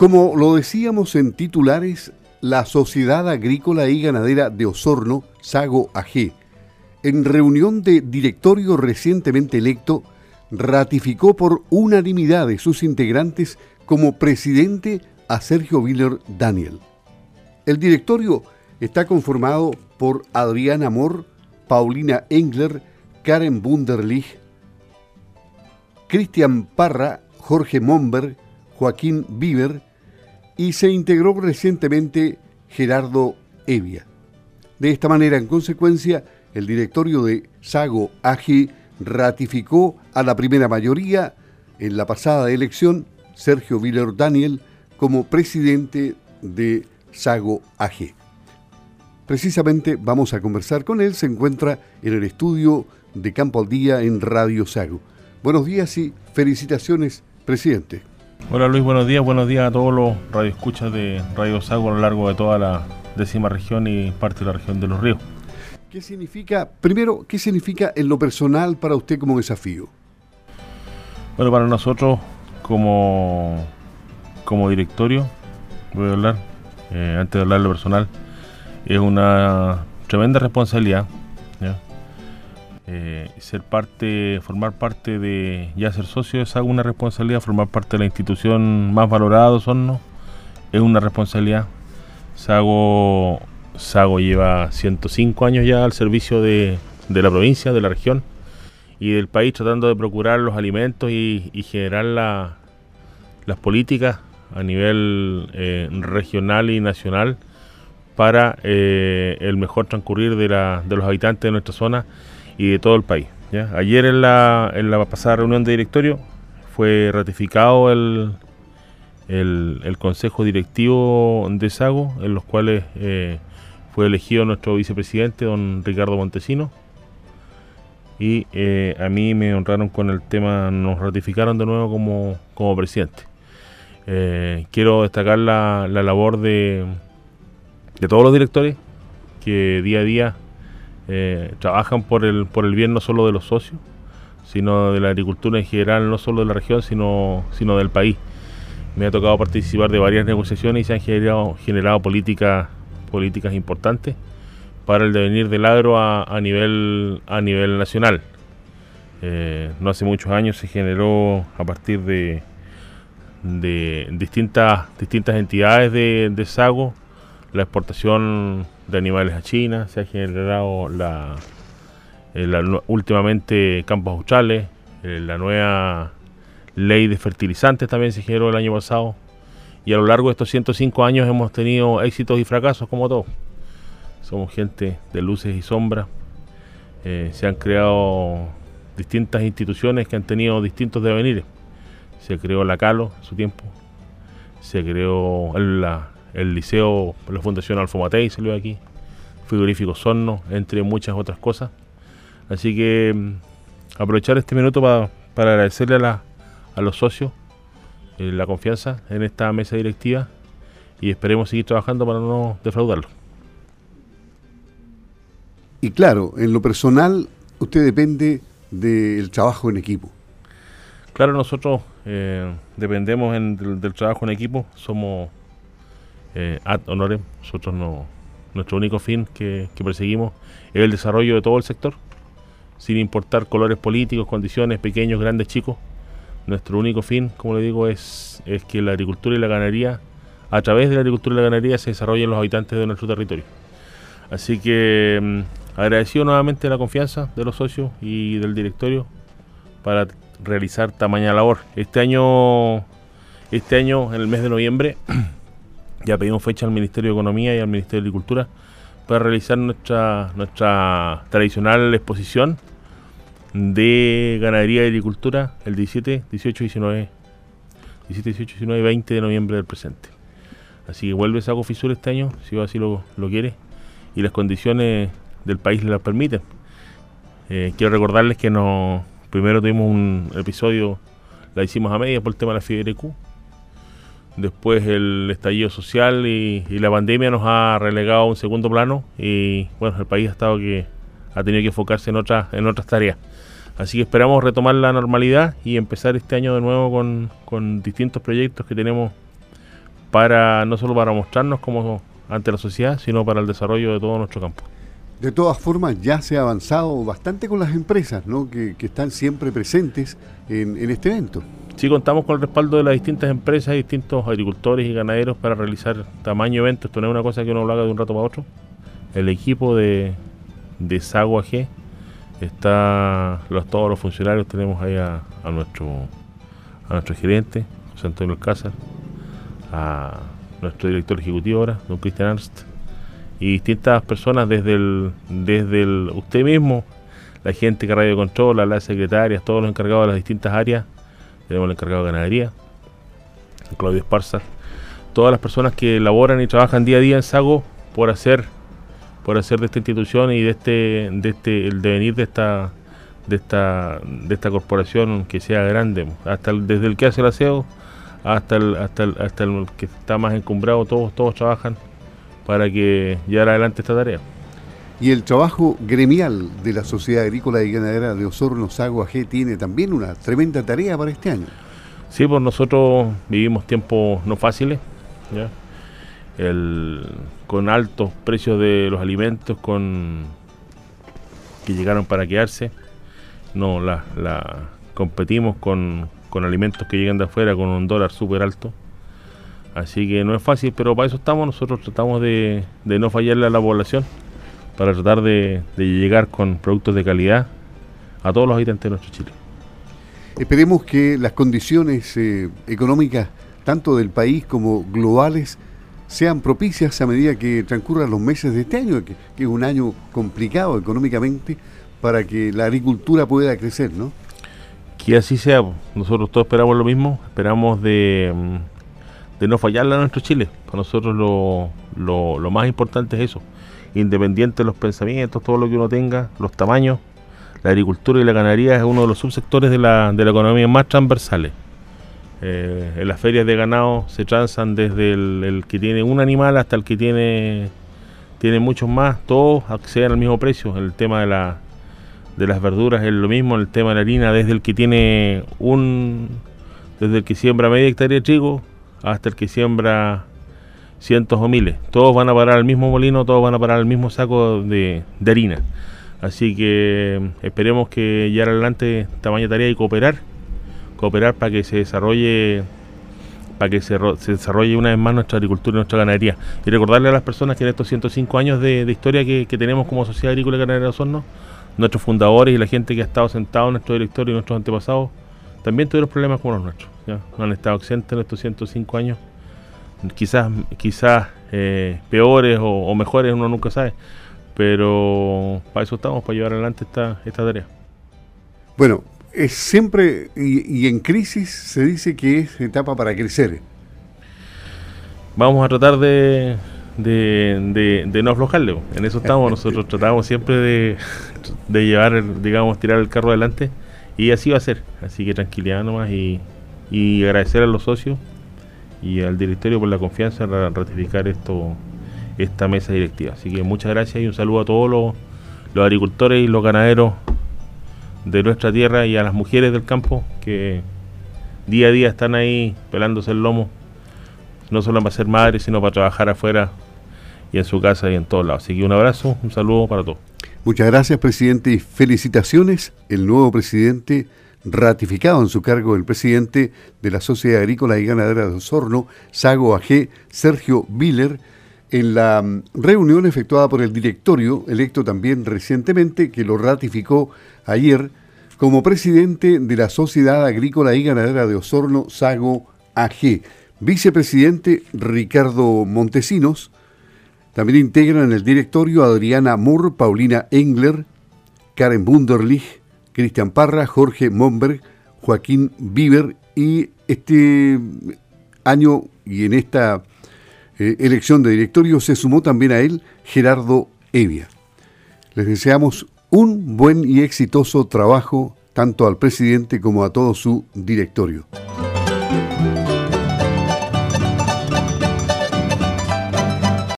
Como lo decíamos en titulares, la Sociedad Agrícola y Ganadera de Osorno, Sago AG, en reunión de directorio recientemente electo, ratificó por unanimidad de sus integrantes como presidente a Sergio Willer Daniel. El directorio está conformado por Adrián Amor, Paulina Engler, Karen Bunderlich, Cristian Parra, Jorge Momberg, Joaquín Bieber y se integró recientemente Gerardo Evia. De esta manera, en consecuencia, el directorio de Sago AG ratificó a la primera mayoría en la pasada elección Sergio Viller Daniel como presidente de Sago AG. Precisamente vamos a conversar con él, se encuentra en el estudio de Campo al Día en Radio Sago. Buenos días y felicitaciones, presidente. Hola Luis, buenos días, buenos días a todos los radioescuchas de Radio Sago a lo largo de toda la décima región y parte de la región de los ríos. ¿Qué significa, primero, qué significa en lo personal para usted como desafío? Bueno, para nosotros como, como directorio, voy a hablar, eh, antes de hablar de lo personal, es una tremenda responsabilidad. Eh, ser parte, formar parte de, ya ser socio es una responsabilidad, formar parte de la institución más valorada de Osorno es una responsabilidad. Sago, Sago lleva 105 años ya al servicio de, la provincia, de la región y del país tratando de procurar los alimentos y, generar las políticas a nivel eh, regional y nacional para eh, el mejor transcurrir de, de los habitantes de nuestra zona y de todo el país. Ayer en la, en la pasada reunión de directorio fue ratificado el, el, Consejo Directivo de Sago, en los cuales eh, fue elegido nuestro vicepresidente, don Ricardo Montesino. Y eh, a mí me honraron con el tema, nos ratificaron de nuevo como, como presidente. Eh, quiero destacar la, la labor de, de todos los directores que día a día eh, trabajan por el, por el bien no solo de los socios, sino de la agricultura en general, no solo de la región, sino, sino del país. Me ha tocado participar de varias negociaciones y se han generado, generado políticas, políticas importantes para el devenir del agro a, nivel, a nivel nacional. Eh, no hace muchos años se generó a partir de, de distintas, distintas entidades de, de Sago la exportación de animales a China, se ha generado la, eh, últimamente campos australes, eh, la nueva ley de fertilizantes también se generó el año pasado y a lo largo de estos 105 años hemos tenido éxitos y fracasos como todos. Somos gente de luces y sombras. Eh, se han creado distintas instituciones que han tenido distintos devenires. Se creó la Calo en su tiempo, se creó la, el liceo, la Fundación Alfomatei salió aquí, frigorífico Sorno, entre muchas otras cosas. Así que mm, aprovechar este minuto para agradecerle a, a los socios eh, la confianza en esta mesa directiva y esperemos seguir trabajando para no defraudarlo. Y claro, en lo personal, usted depende del trabajo en equipo. Claro, nosotros eh, dependemos del, trabajo en equipo, somos eh, ad honorem, nosotros no, nuestro único fin que, perseguimos es el desarrollo de todo el sector, sin importar colores políticos, condiciones, pequeños, grandes, chicos. Nuestro único fin, como le digo, es, es que la agricultura y la ganadería, a través de la agricultura y la ganadería, se desarrollen los habitantes de nuestro territorio. Así que mm, agradecido nuevamente la confianza de los socios y del directorio para realizar tamaña labor. Este año, este año, en el mes de noviembre, Ya pedimos fecha al Ministerio de Economía y al Ministerio de Agricultura para realizar nuestra, nuestra tradicional exposición de ganadería y agricultura el 17, 18, 19, 17, 18, 19 y 20 de noviembre del presente. Así que vuelve Sago Fisur este año, si así lo, lo quiere, y las condiciones del país le las permiten. Eh, quiero recordarles que no, primero tuvimos un episodio, la hicimos a media por el tema de la fiebre Q, Después el estallido social y, la pandemia nos ha relegado a un segundo plano y bueno, el país ha estado que ha tenido que enfocarse en otras en otras tareas. Así que esperamos retomar la normalidad y empezar este año de nuevo con, distintos proyectos que tenemos para no solo para mostrarnos como ante la sociedad, sino para el desarrollo de todo nuestro campo. De todas formas, ya se ha avanzado bastante con las empresas ¿no? que, están siempre presentes en, este evento. Sí, contamos con el respaldo de las distintas empresas distintos agricultores y ganaderos para realizar tamaño evento. Esto no es una cosa que uno lo haga de un rato para otro. El equipo de, de está, los, todos los funcionarios, tenemos ahí a, nuestro, a nuestro gerente, José Antonio Alcázar, a nuestro director ejecutivo ahora, don Cristian Ernst, y distintas personas desde el, desde el usted mismo, la gente que radio controla, las secretarias, todos los encargados de las distintas áreas, tenemos el encargado de ganadería, Claudio Esparza, todas las personas que laboran y trabajan día a día en Sago por hacer por hacer de esta institución y de este de este el devenir de esta de esta de esta corporación que sea grande. Hasta desde el que hace el aseo hasta el, hasta el, hasta el que está más encumbrado todos todos trabajan para que llevar adelante esta tarea. Y el trabajo gremial de la Sociedad Agrícola y Ganadera de Osorno Sago AG tiene también una tremenda tarea para este año. Sí, pues nosotros vivimos tiempos no fáciles, con altos precios de los alimentos, con que llegaron para quedarse. No, la, la competimos con, con alimentos que llegan de afuera con un dólar súper alto. Así que no es fácil, pero para eso estamos. Nosotros tratamos de, no fallarle a la población, para tratar de, llegar con productos de calidad a todos los habitantes de nuestro Chile. Esperemos que las condiciones eh, económicas, tanto del país como globales, sean propicias a medida que transcurran los meses de este año, que, que es un año complicado económicamente, para que la agricultura pueda crecer, ¿no? Que así sea. Nosotros todos esperamos lo mismo. Esperamos de mm, de no fallarle a nuestro Chile. Para nosotros lo, lo, más importante es eso, independiente de los pensamientos, todo lo que uno tenga, los tamaños, la agricultura y la ganadería es uno de los subsectores de la, de la economía más transversales. Eh, en las ferias de ganado se transan desde el, que tiene un animal hasta el que tiene, tiene muchos más, todos acceden al mismo precio. El tema de, la, de las verduras es lo mismo, el tema de la harina, desde el que tiene un, desde el que siembra media hectárea de trigo hasta el que siembra cientos o miles. Todos van a parar al mismo molino, todos van a parar al mismo saco de, harina. Así que mm, esperemos que ya adelante tamaño tarea y cooperar, cooperar para que se desarrolle para que se, desarrolle una vez más nuestra agricultura y nuestra ganadería. Y recordarle a las personas que en estos 105 años de, historia que, tenemos como Sociedad Agrícola y Ganadera de Osorno, nuestros fundadores y la gente que ha estado sentado en nuestro directorio y nuestros antepasados, también tuvieron problemas como los nuestros no han estado exentos en estos 105 años. Quizás, quizás eh, peores o, mejores, uno nunca sabe. Pero para eso estamos, para llevar adelante esta, esta tarea. Bueno, es siempre, y, en crisis se dice que es etapa para crecer. Vamos a tratar de, de, de, no aflojarle. En eso estamos. Nosotros tratamos siempre de, de llevar, digamos, tirar el carro adelante. Y así va a ser. Así que tranquilidad nomás y, agradecer a los socios y al directorio por la confianza en ratificar esto esta mesa directiva. Así que muchas gracias y un saludo a todos los, agricultores y los ganaderos de nuestra tierra y a las mujeres del campo que día a día están ahí pelándose el lomo, no solo para ser madres, sino para trabajar afuera y en su casa y en todos lados. Así que un abrazo, un saludo para todos. Muchas gracias, presidente, y felicitaciones. El nuevo presidente ratificado en su cargo el presidente de la Sociedad Agrícola y Ganadera de Osorno, Sago AG, Sergio Viller, en la mm, reunión efectuada por el directorio, electo también recientemente, que lo ratificó ayer como presidente de la Sociedad Agrícola y Ganadera de Osorno, Sago AG. Vicepresidente Ricardo Montesinos. También integran el directorio Adriana Moore, Paulina Engler, Karen Bunderlich, Cristian Parra, Jorge Momberg, Joaquín Bieber y este año y en esta eh, elección de directorio se sumó también a él Gerardo Evia. Les deseamos un buen y exitoso trabajo tanto al presidente como a todo su directorio.